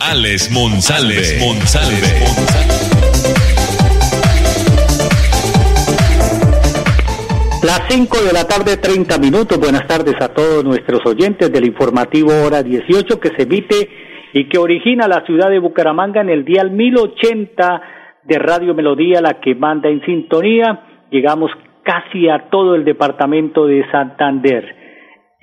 Alex Monsalve. Monsalve. Las 5 de la tarde, 30 minutos. Buenas tardes a todos nuestros oyentes del informativo Hora 18 que se emite y que origina la ciudad de Bucaramanga en el dial 1080 de Radio Melodía, la que manda en sintonía. Llegamos casi a todo el departamento de Santander.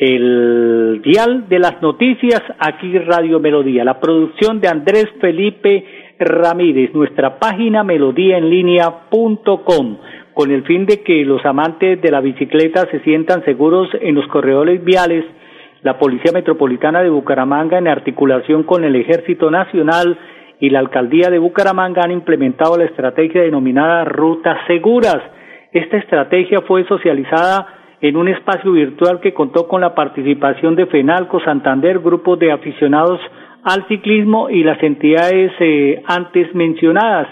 El dial de las noticias, aquí Radio Melodía. La producción de Andrés Felipe Ramírez, nuestra página melodíaenlínea.com, con el fin de que los amantes de la bicicleta se sientan seguros en los corredores viales la Policía Metropolitana de Bucaramanga, en articulación con el Ejército Nacional y la Alcaldía de Bucaramanga, han implementado la estrategia denominada Rutas Seguras. Esta estrategia fue socializada en un espacio virtual que contó con la participación de FENALCO, Santander, grupos de aficionados al ciclismo y las entidades eh, antes mencionadas.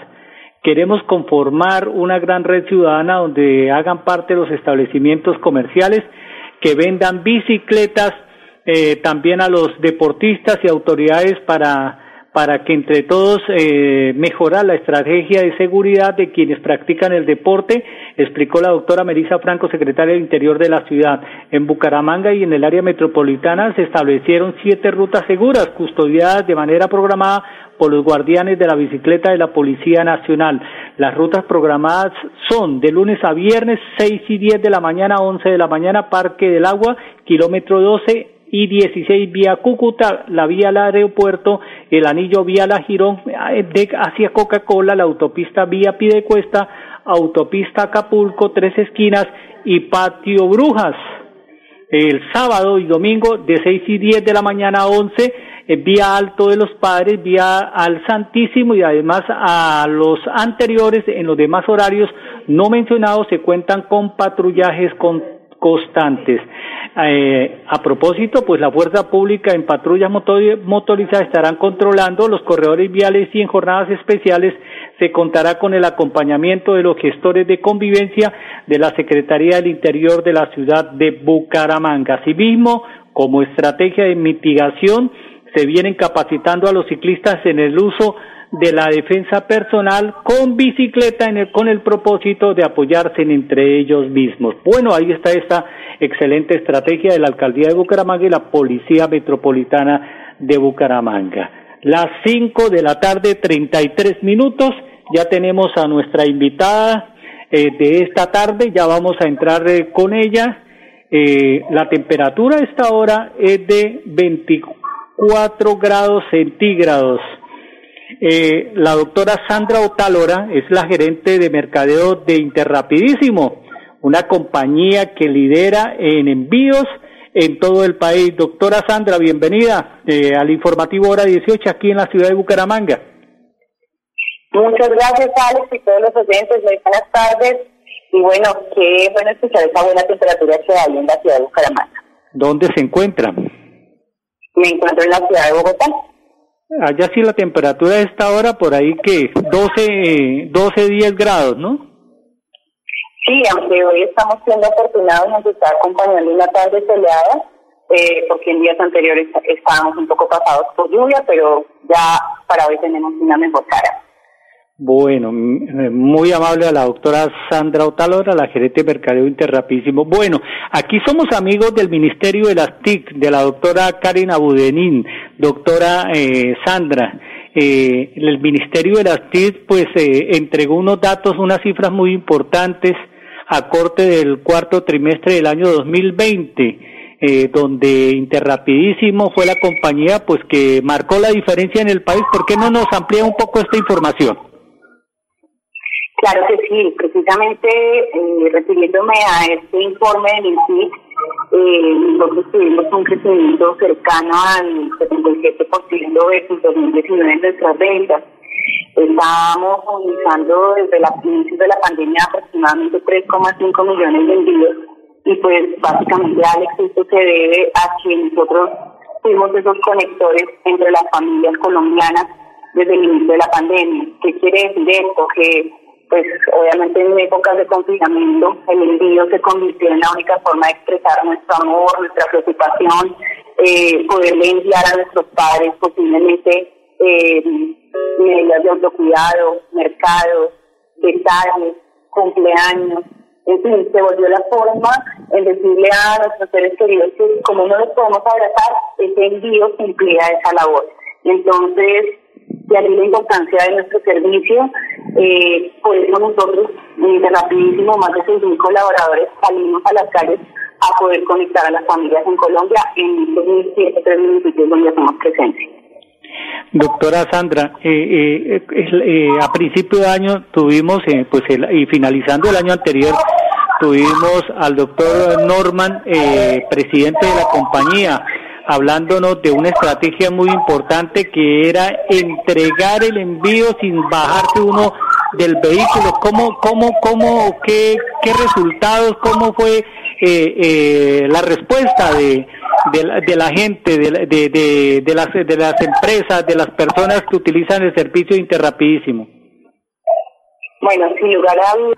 Queremos conformar una gran red ciudadana donde hagan parte los establecimientos comerciales que vendan bicicletas eh, también a los deportistas y autoridades para para que entre todos eh, mejorar la estrategia de seguridad de quienes practican el deporte, explicó la doctora Melissa Franco, secretaria del Interior de la ciudad. En Bucaramanga y en el área metropolitana se establecieron siete rutas seguras, custodiadas de manera programada por los guardianes de la bicicleta de la Policía Nacional. Las rutas programadas son de lunes a viernes, seis y diez de la mañana, once de la mañana, Parque del Agua, kilómetro doce y 16 vía Cúcuta, la vía al aeropuerto, el anillo vía La Girón, eh, hacia Coca-Cola, la autopista vía Pidecuesta, autopista Acapulco, Tres Esquinas y Patio Brujas. El sábado y domingo de 6 y 10 de la mañana a 11, eh, vía Alto de los Padres, vía al Santísimo y además a los anteriores en los demás horarios no mencionados se cuentan con patrullajes constantes. Eh, a propósito, pues la fuerza pública en patrullas motorizadas estarán controlando los corredores viales y en jornadas especiales se contará con el acompañamiento de los gestores de convivencia de la Secretaría del Interior de la ciudad de Bucaramanga. Asimismo, como estrategia de mitigación, se vienen capacitando a los ciclistas en el uso de la defensa personal con bicicleta en el, con el propósito de apoyarse entre ellos mismos. Bueno, ahí está esta excelente estrategia de la Alcaldía de Bucaramanga y la Policía Metropolitana de Bucaramanga. Las cinco de la tarde, treinta y tres minutos, ya tenemos a nuestra invitada eh, de esta tarde, ya vamos a entrar eh, con ella. Eh, la temperatura a esta hora es de 24 grados centígrados. Eh, la doctora Sandra Otalora es la gerente de mercadeo de Interrapidísimo, una compañía que lidera en envíos en todo el país. Doctora Sandra, bienvenida eh, al informativo Hora 18 aquí en la ciudad de Bucaramanga. Muchas gracias, Alex, y todos los oyentes. Muy buenas tardes. Y bueno, qué bueno escuchar esa buena temperatura que hay en la ciudad de Bucaramanga. ¿Dónde se encuentra? Me encuentro en la ciudad de Bogotá. Allá sí la temperatura de esta hora por ahí que 12, 12, 10 grados, ¿no? Sí, aunque hoy estamos siendo afortunados, nos está acompañando una tarde soleada, eh, porque en días anteriores estábamos un poco pasados por lluvia, pero ya para hoy tenemos una mejor cara. Bueno, eh, muy amable a la doctora Sandra Otalora, la gerente de Mercadeo Interrapísimo. Bueno, aquí somos amigos del Ministerio de las TIC, de la doctora Karen Abudenín, doctora eh, Sandra. Eh, el Ministerio de las TIC pues eh, entregó unos datos, unas cifras muy importantes a corte del cuarto trimestre del año 2020. Eh, donde Interrapidísimo fue la compañía pues que marcó la diferencia en el país. ¿Por qué no nos amplía un poco esta información? Claro que sí, precisamente eh, refiriéndome a este informe del INSIC, eh, nosotros tuvimos un crecimiento cercano al 75% 57% versus 2019 en nuestras ventas. Estamos organizando desde la inicio de la pandemia aproximadamente 3,5 millones de envíos y pues básicamente Alex esto se debe a que nosotros fuimos esos conectores entre las familias colombianas desde el inicio de la pandemia. ¿Qué quiere decir esto? Que pues obviamente en épocas de confinamiento el envío se convirtió en la única forma de expresar nuestro amor, nuestra preocupación, eh, poderle enviar a nuestros padres posiblemente eh, medidas de autocuidado, mercados, detalles, cumpleaños, en fin, se volvió la forma en decirle a nuestros seres queridos que como no los podemos abrazar, ese envío cumplía esa labor. Entonces, de ahí la importancia de nuestro servicio. Eh, por eso nosotros, de rapidísimo, más de 6.000 colaboradores salimos a las calles a poder conectar a las familias en Colombia en 1.103 municipios donde hacemos presencia. Doctora Sandra, eh, eh, eh, a principio de año tuvimos, eh, pues y finalizando el año anterior, tuvimos al doctor Norman, eh, presidente de la compañía, hablándonos de una estrategia muy importante que era entregar el envío sin bajarse uno del vehículo. ¿Cómo, cómo, cómo, qué, qué resultados, cómo fue eh, eh, la respuesta de, de, la, gente, de, de, de, de, las, de las empresas, de las personas que utilizan el servicio Interrapidísimo? Bueno, sin lugar a dudas,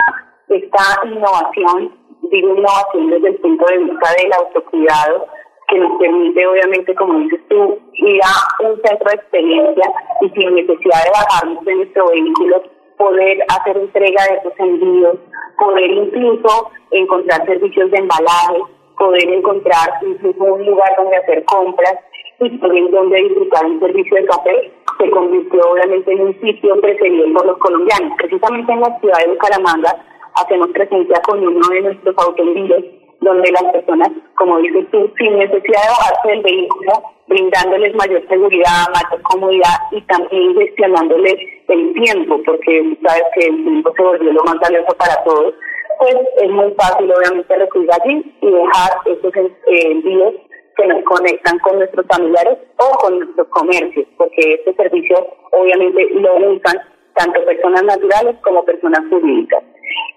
esta innovación, digo innovación desde el punto de vista del autocuidado, que nos permite, obviamente, como dices tú, ir a un centro de experiencia y sin necesidad de bajarnos de nuestro vehículo, poder hacer entrega de esos envíos, poder incluso encontrar servicios de embalaje, poder encontrar incluso un lugar donde hacer compras y poder donde disfrutar un servicio de café, se convirtió obviamente en un sitio preferido por los colombianos. Precisamente en la ciudad de Bucaramanga hacemos presencia con uno de nuestros autoenvíos donde las personas, como dices tú, sin necesidad de bajarse del vehículo, brindándoles mayor seguridad, mayor comodidad y también gestionándoles el tiempo, porque sabes que el tiempo se volvió lo más valioso para todos, pues es muy fácil obviamente recurrir allí y dejar esos eh, envíos que nos conectan con nuestros familiares o con nuestros comercios, porque este servicio obviamente lo usan tanto personas naturales como personas jurídicas.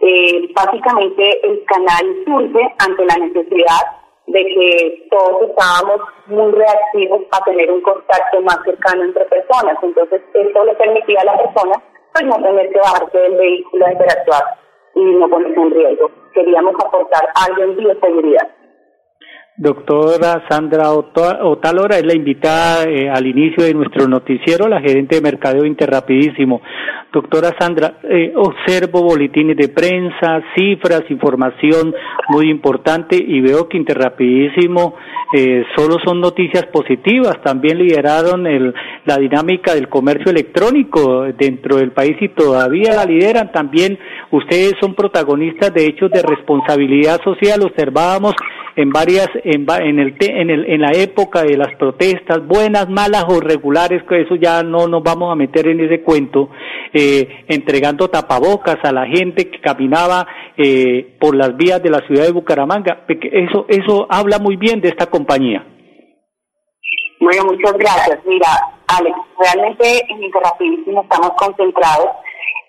Eh, básicamente el canal surge ante la necesidad de que todos estábamos muy reactivos a tener un contacto más cercano entre personas. Entonces, esto le permitía a la persona pues no tener que bajarse del vehículo a interactuar y no ponerse en riesgo. Queríamos aportar algo en bioseguridad. Doctora Sandra Otalora es la invitada eh, al inicio de nuestro noticiero, la gerente de Mercadeo Interrapidísimo. Doctora Sandra, eh, observo boletines de prensa, cifras, información muy importante y veo que Interrapidísimo eh, solo son noticias positivas. También lideraron el, la dinámica del comercio electrónico dentro del país y todavía la lideran. También ustedes son protagonistas de hechos de responsabilidad social. Observábamos en varias en, en el en el en la época de las protestas buenas malas o regulares que eso ya no nos vamos a meter en ese cuento eh, entregando tapabocas a la gente que caminaba eh, por las vías de la ciudad de Bucaramanga. Eso eso habla muy bien de esta compañía. Bueno muchas gracias. Mira Alex realmente en Interrapidísimo estamos concentrados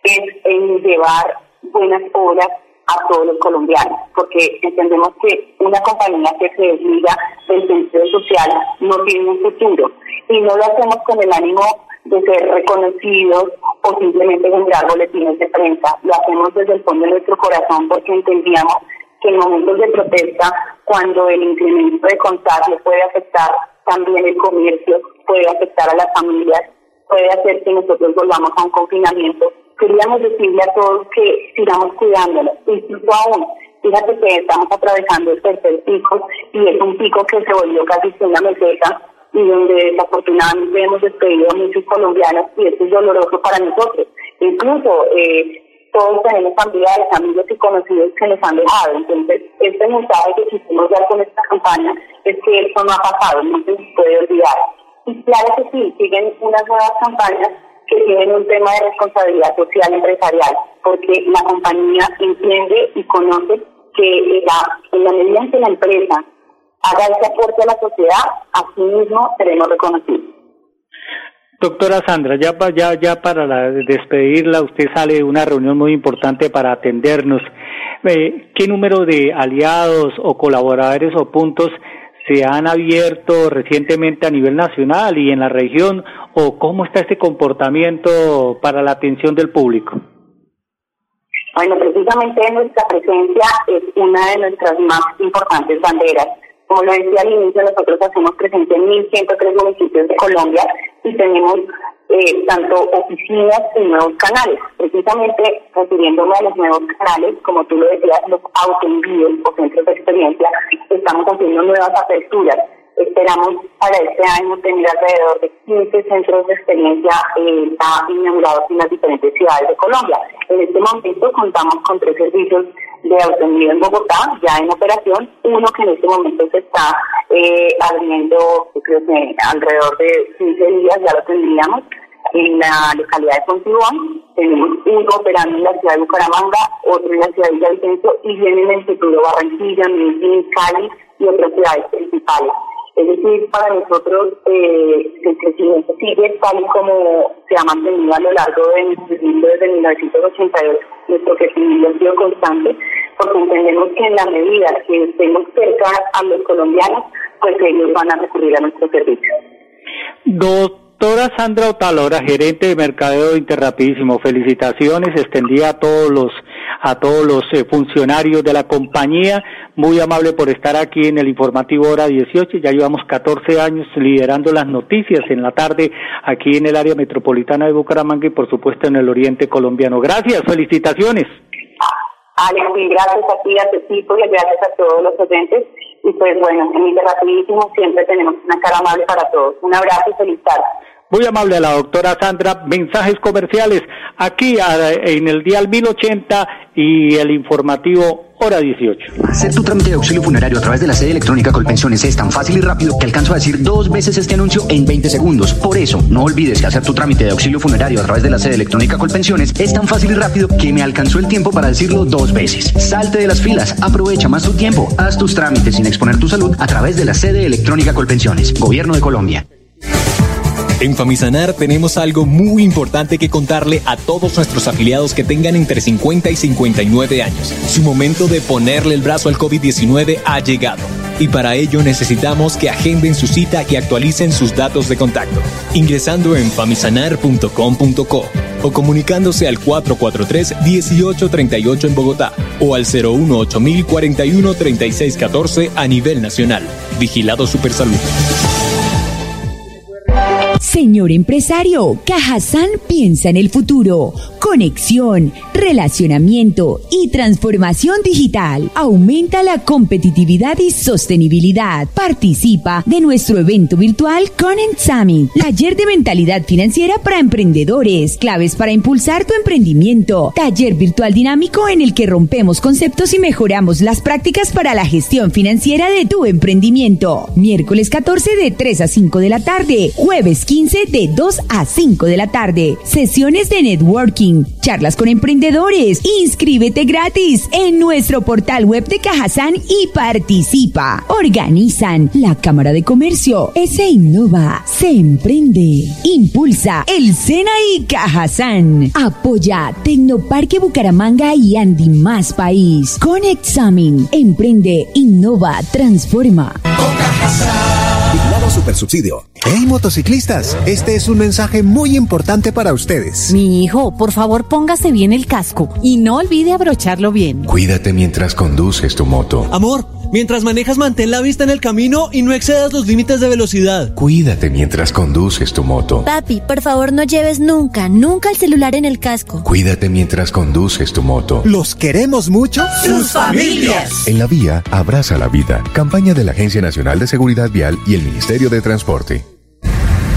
en, en llevar buenas obras a todos los colombianos, porque entendemos que una compañía que se desliga del sentido social no tiene un futuro y no lo hacemos con el ánimo de ser reconocidos o simplemente generar boletines de prensa, lo hacemos desde el fondo de nuestro corazón porque entendíamos que en momentos de protesta, cuando el incremento de contagio puede afectar también el comercio, puede afectar a las familias, puede hacer que nosotros volvamos a un confinamiento queríamos decirle a todos que sigamos cuidándolo, incluso aún. Fíjate que estamos atravesando el tercer pico y es un pico que se volvió casi una meseta y donde desafortunadamente hemos despedido a muchos colombianos y esto es doloroso para nosotros. Incluso eh, todos tenemos familiares, amigos y conocidos que nos han dejado. Entonces, este mensaje que quisimos dar con esta campaña es que esto no ha pasado, no se puede olvidar. Y claro que sí, siguen unas nuevas campañas que tienen un tema de responsabilidad social empresarial, porque la compañía entiende y conoce que la, en la medida que la empresa haga ese aporte a la sociedad, así mismo seremos reconocidos. Doctora Sandra, ya, ya, ya para despedirla, usted sale de una reunión muy importante para atendernos. Eh, ¿Qué número de aliados o colaboradores o puntos se han abierto recientemente a nivel nacional y en la región o cómo está este comportamiento para la atención del público? Bueno, precisamente nuestra presencia es una de nuestras más importantes banderas. Como lo decía al inicio, nosotros hacemos presencia en 1.103 municipios de Colombia y tenemos eh, tanto oficinas y nuevos canales. Precisamente refiriéndome a los nuevos canales, como tú lo decías, los autoenvíos o centros de experiencia, estamos haciendo nuevas aperturas Esperamos para este año tener alrededor de 15 centros de experiencia eh, inaugurados en las diferentes ciudades de Colombia. En este momento contamos con tres servicios de autonomía en Bogotá, ya en operación, uno que en este momento se está eh, abriendo, creo que alrededor de 15 días ya lo tendríamos, en la localidad de Pontibón, tenemos uno operando en la ciudad de Bucaramanga, otro en la ciudad de Villavicencio y viene en el futuro Barranquilla, Medellín, Cali y otras ciudades principales. Es decir, para nosotros eh, el crecimiento sigue tal y como se ha mantenido a lo largo de nuestro desde 1988. Nuestro crecimiento ha sido constante porque entendemos que en la medida que estemos cerca a los colombianos, pues ellos van a recurrir a nuestro servicio. Doctora Sandra Otalora, gerente de Mercadeo Interrapidísimo, felicitaciones, extendía a todos los a todos los eh, funcionarios de la compañía, muy amable por estar aquí en el informativo hora 18, ya llevamos 14 años liderando las noticias en la tarde aquí en el área metropolitana de Bucaramanga y por supuesto en el oriente colombiano. Gracias, felicitaciones. Alex, gracias a ti, a tu equipo y gracias a todos los oyentes. Y pues bueno, en Interrapidísimo siempre tenemos una cara amable para todos. Un abrazo y feliz. Muy amable a la doctora Sandra. Mensajes comerciales aquí en el Dial 1080 y el informativo Hora 18. Hacer tu trámite de auxilio funerario a través de la sede electrónica Colpensiones es tan fácil y rápido que alcanzo a decir dos veces este anuncio en 20 segundos. Por eso, no olvides que hacer tu trámite de auxilio funerario a través de la sede electrónica Colpensiones es tan fácil y rápido que me alcanzó el tiempo para decirlo dos veces. Salte de las filas, aprovecha más tu tiempo, haz tus trámites sin exponer tu salud a través de la sede electrónica Colpensiones. Gobierno de Colombia. En Famisanar tenemos algo muy importante que contarle a todos nuestros afiliados que tengan entre 50 y 59 años. Su momento de ponerle el brazo al COVID-19 ha llegado. Y para ello necesitamos que agenden su cita y actualicen sus datos de contacto, ingresando en famisanar.com.co o comunicándose al 443-1838 en Bogotá o al 018 41 3614 a nivel nacional. Vigilado Supersalud. Señor empresario, Cajazán piensa en el futuro. Conexión, relacionamiento y transformación digital. Aumenta la competitividad y sostenibilidad. Participa de nuestro evento virtual Connect Summit. Taller de mentalidad financiera para emprendedores. Claves para impulsar tu emprendimiento. Taller virtual dinámico en el que rompemos conceptos y mejoramos las prácticas para la gestión financiera de tu emprendimiento. Miércoles 14 de 3 a 5 de la tarde. Jueves 15 de 2 a 5 de la tarde. Sesiones de networking, charlas con emprendedores. Inscríbete gratis en nuestro portal web de Cajazán y participa. Organizan la Cámara de Comercio. Se innova, se emprende. Impulsa el Sena y Cajazán. Apoya Tecnoparque Bucaramanga y Andy Más País. Con Examen. Emprende, innova, transforma. Con Vigilado Super Subsidio. Hey motociclistas, este es un mensaje muy importante para ustedes. Mi hijo, por favor póngase bien el casco y no olvide abrocharlo bien. Cuídate mientras conduces tu moto. Amor, mientras manejas mantén la vista en el camino y no excedas los límites de velocidad. Cuídate mientras conduces tu moto. Papi, por favor no lleves nunca, nunca el celular en el casco. Cuídate mientras conduces tu moto. ¿Los queremos mucho? ¡Sus familias! En la vía, abraza la vida. Campaña de la Agencia Nacional de Seguridad Vial y el Ministerio de Transporte.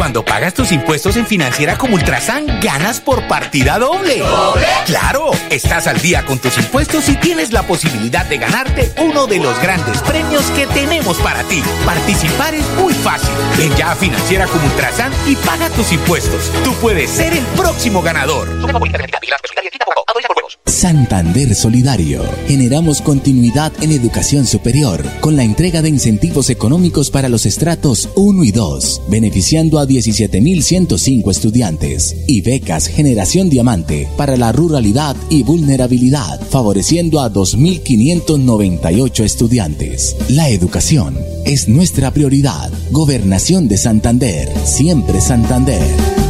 Cuando pagas tus impuestos en Financiera como Ultrasan, ganas por partida doble. ¿Doble? Claro, estás al día con tus impuestos y tienes la posibilidad de ganarte uno de los grandes premios que tenemos para ti. Participar es muy fácil. Ven ya a Financiera como Ultrasan y paga tus impuestos. Tú puedes ser el próximo ganador. Santander Solidario. Generamos continuidad en educación superior con la entrega de incentivos económicos para los estratos 1 y 2, beneficiando a 17.105 estudiantes y becas Generación Diamante para la ruralidad y vulnerabilidad, favoreciendo a 2.598 estudiantes. La educación es nuestra prioridad. Gobernación de Santander, siempre Santander.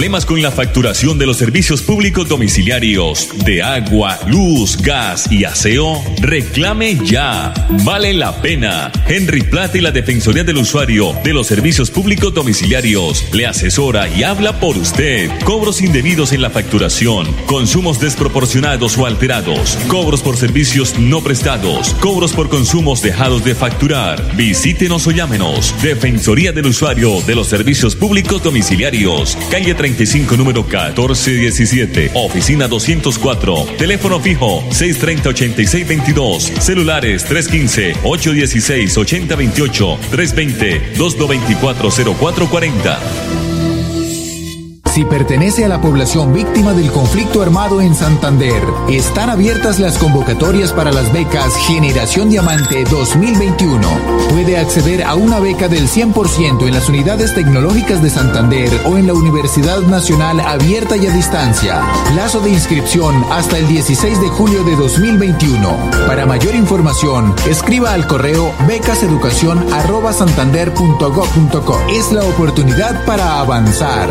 Problemas con la facturación de los servicios públicos domiciliarios de agua, luz, gas y aseo? Reclame ya. Vale la pena. Henry Plata y la Defensoría del Usuario de los Servicios Públicos Domiciliarios le asesora y habla por usted. Cobros indebidos en la facturación, consumos desproporcionados o alterados, cobros por servicios no prestados, cobros por consumos dejados de facturar. Visítenos o llámenos. Defensoría del Usuario de los Servicios Públicos Domiciliarios. Calle 35, número 1417. Oficina 204. Teléfono fijo 630-8622. Celulares 315-816-8028. 320-224-0440. Si pertenece a la población víctima del conflicto armado en Santander, están abiertas las convocatorias para las becas Generación Diamante 2021. Puede acceder a una beca del 100% en las unidades tecnológicas de Santander o en la Universidad Nacional Abierta y a Distancia. Plazo de inscripción hasta el 16 de julio de 2021. Para mayor información, escriba al correo becaseducación@santander.gov.co. Es la oportunidad para avanzar.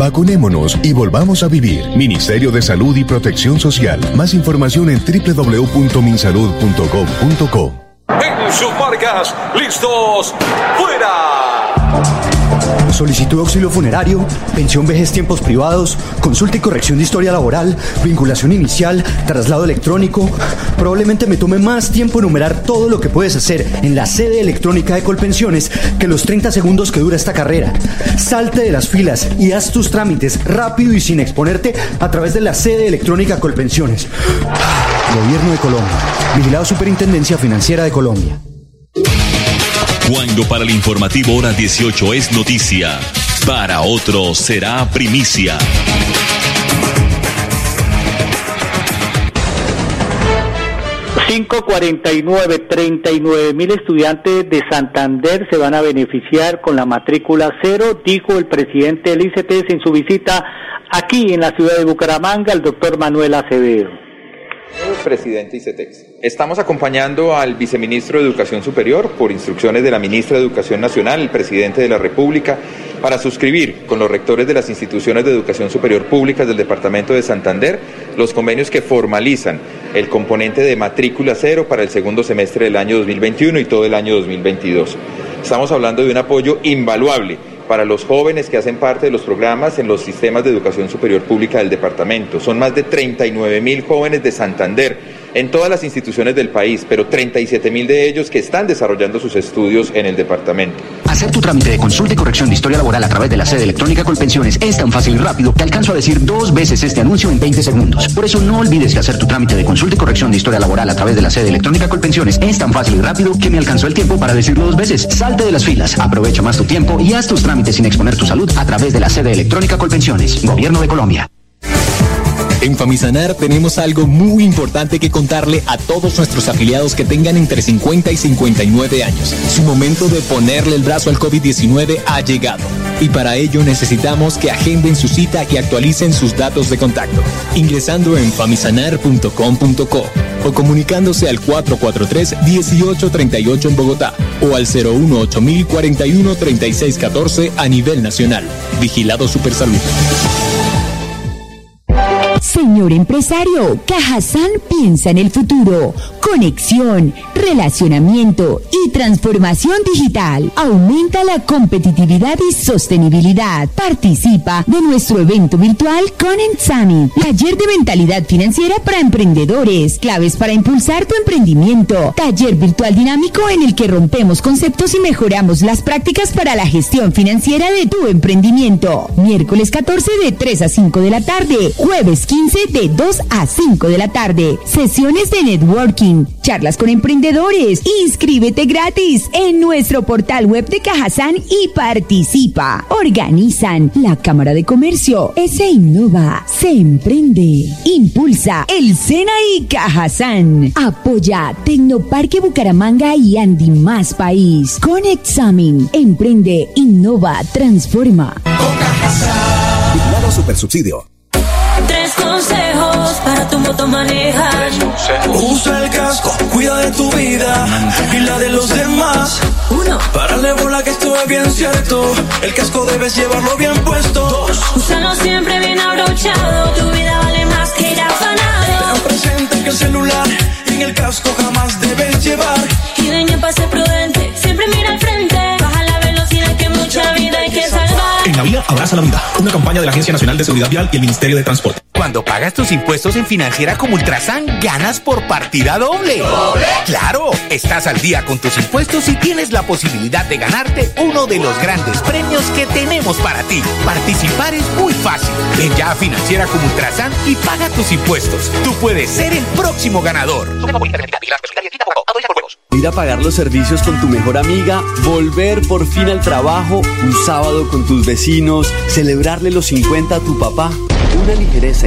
Vacunémonos y volvamos a vivir. Ministerio de Salud y Protección Social. Más información en www.minsalud.gov.co. En sus marcas, listos, fuera. Solicitud de auxilio funerario, pensión vejez tiempos privados, consulta y corrección de historia laboral, vinculación inicial, traslado electrónico. Probablemente me tome más tiempo enumerar todo lo que puedes hacer en la sede electrónica de Colpensiones que los 30 segundos que dura esta carrera. Salte de las filas y haz tus trámites rápido y sin exponerte a través de la sede electrónica Colpensiones. Gobierno de Colombia. Vigilado Superintendencia Financiera de Colombia. Cuando para el informativo hora 18 es noticia, para otros será primicia. 549, 39 mil estudiantes de Santander se van a beneficiar con la matrícula cero, dijo el presidente del ICTS en su visita aquí en la ciudad de Bucaramanga, el doctor Manuel Acevedo. Presidente ICETEX. Estamos acompañando al viceministro de Educación Superior por instrucciones de la ministra de Educación Nacional, el presidente de la República, para suscribir con los rectores de las instituciones de educación superior públicas del Departamento de Santander los convenios que formalizan el componente de matrícula cero para el segundo semestre del año 2021 y todo el año 2022. Estamos hablando de un apoyo invaluable para los jóvenes que hacen parte de los programas en los sistemas de educación superior pública del departamento. Son más de 39 mil jóvenes de Santander en todas las instituciones del país, pero 37 mil de ellos que están desarrollando sus estudios en el departamento. Hacer tu trámite de consulta y corrección de historia laboral a través de la sede electrónica Colpensiones es tan fácil y rápido que alcanzo a decir dos veces este anuncio en 20 segundos. Por eso no olvides que hacer tu trámite de consulta y corrección de historia laboral a través de la sede electrónica Colpensiones es tan fácil y rápido que me alcanzó el tiempo para decirlo dos veces. Salte de las filas, aprovecha más tu tiempo y haz tus trámites sin exponer tu salud a través de la sede electrónica Colpensiones. Gobierno de Colombia. En Famisanar tenemos algo muy importante que contarle a todos nuestros afiliados que tengan entre 50 y 59 años. Su momento de ponerle el brazo al COVID-19 ha llegado. Y para ello necesitamos que agenden su cita y actualicen sus datos de contacto, ingresando en famisanar.com.co o comunicándose al 443-1838 en Bogotá o al 018 41 3614 a nivel nacional. Vigilado Supersalud. Señor empresario, Cajazán piensa en el futuro. Conexión, relacionamiento y transformación digital. Aumenta la competitividad y sostenibilidad. Participa de nuestro evento virtual con Summit, taller de mentalidad financiera para emprendedores, claves para impulsar tu emprendimiento, taller virtual dinámico en el que rompemos conceptos y mejoramos las prácticas para la gestión financiera de tu emprendimiento. Miércoles 14 de 3 a 5 de la tarde, jueves 15 de 2 a 5 de la tarde. Sesiones de networking, charlas con emprendedores. Inscríbete gratis en nuestro portal web de Cajazán y participa. Organizan la Cámara de Comercio, se innova, se emprende, impulsa el Sena y Cajazán. Apoya Tecnoparque Bucaramanga y Andy Más País. Con Examen, emprende, innova, transforma. Con Cajazán. Super Subsidio. Tres consejos para tu moto manejar. Usa el casco, cuida de tu vida y la de los demás. Uno. Párale bola que esto es bien cierto. El casco debes llevarlo bien puesto. Dos. Úsalo siempre bien abrochado. Tu vida vale más que ir afanado. Ten presente que el celular en el casco jamás debes llevar. Y de pase prudente, siempre mira al frente. Baja la velocidad que mucha vida hay que salvar. En la vía abraza la vida. Una campaña de la Agencia Nacional de Seguridad Vial y el Ministerio de Transporte. Cuando pagas tus impuestos en Financiera como Ultrasan, ganas por partida doble. ¿Doble? Claro, estás al día con tus impuestos y tienes la posibilidad de ganarte uno de los grandes premios que tenemos para ti. Participar es muy fácil. Ven ya a Financiera como Ultrasan y paga tus impuestos. Tú puedes ser el próximo ganador. Ir a pagar los servicios con tu mejor amiga, volver por fin al trabajo, un sábado con tus vecinos, celebrarle los 50 a tu papá. Una ligereza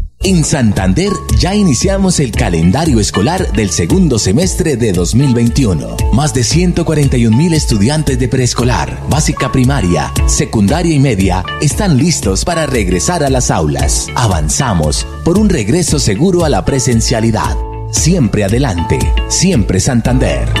En Santander ya iniciamos el calendario escolar del segundo semestre de 2021. Más de 141 mil estudiantes de preescolar, básica primaria, secundaria y media están listos para regresar a las aulas. Avanzamos por un regreso seguro a la presencialidad. Siempre adelante, siempre Santander.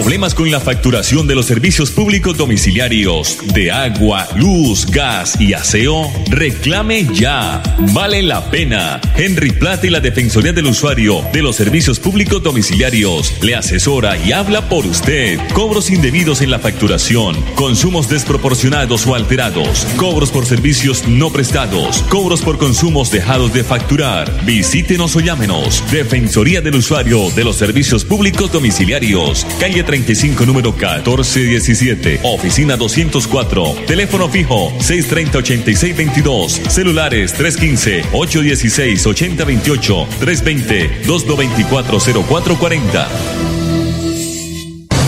¿Problemas con la facturación de los servicios públicos domiciliarios de agua, luz, gas y aseo? Reclame ya. Vale la pena. Henry Plata y la Defensoría del Usuario de los Servicios Públicos Domiciliarios le asesora y habla por usted. Cobros indebidos en la facturación, consumos desproporcionados o alterados, cobros por servicios no prestados, cobros por consumos dejados de facturar. Visítenos o llámenos. Defensoría del Usuario de los Servicios Públicos Domiciliarios. Calle 35, número 1417. Oficina 204. Teléfono fijo 630-8622. Celulares 315-816-8028. 320-224-0440.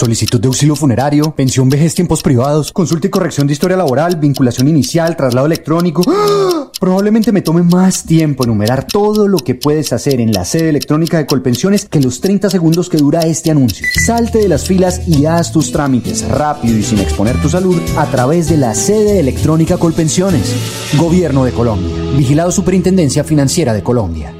Solicitud de auxilio funerario, pensión vejez tiempos privados, consulta y corrección de historia laboral, vinculación inicial, traslado electrónico. ¡Ah! Probablemente me tome más tiempo enumerar todo lo que puedes hacer en la sede electrónica de Colpensiones que los 30 segundos que dura este anuncio. Salte de las filas y haz tus trámites rápido y sin exponer tu salud a través de la sede electrónica Colpensiones. Gobierno de Colombia. Vigilado Superintendencia Financiera de Colombia.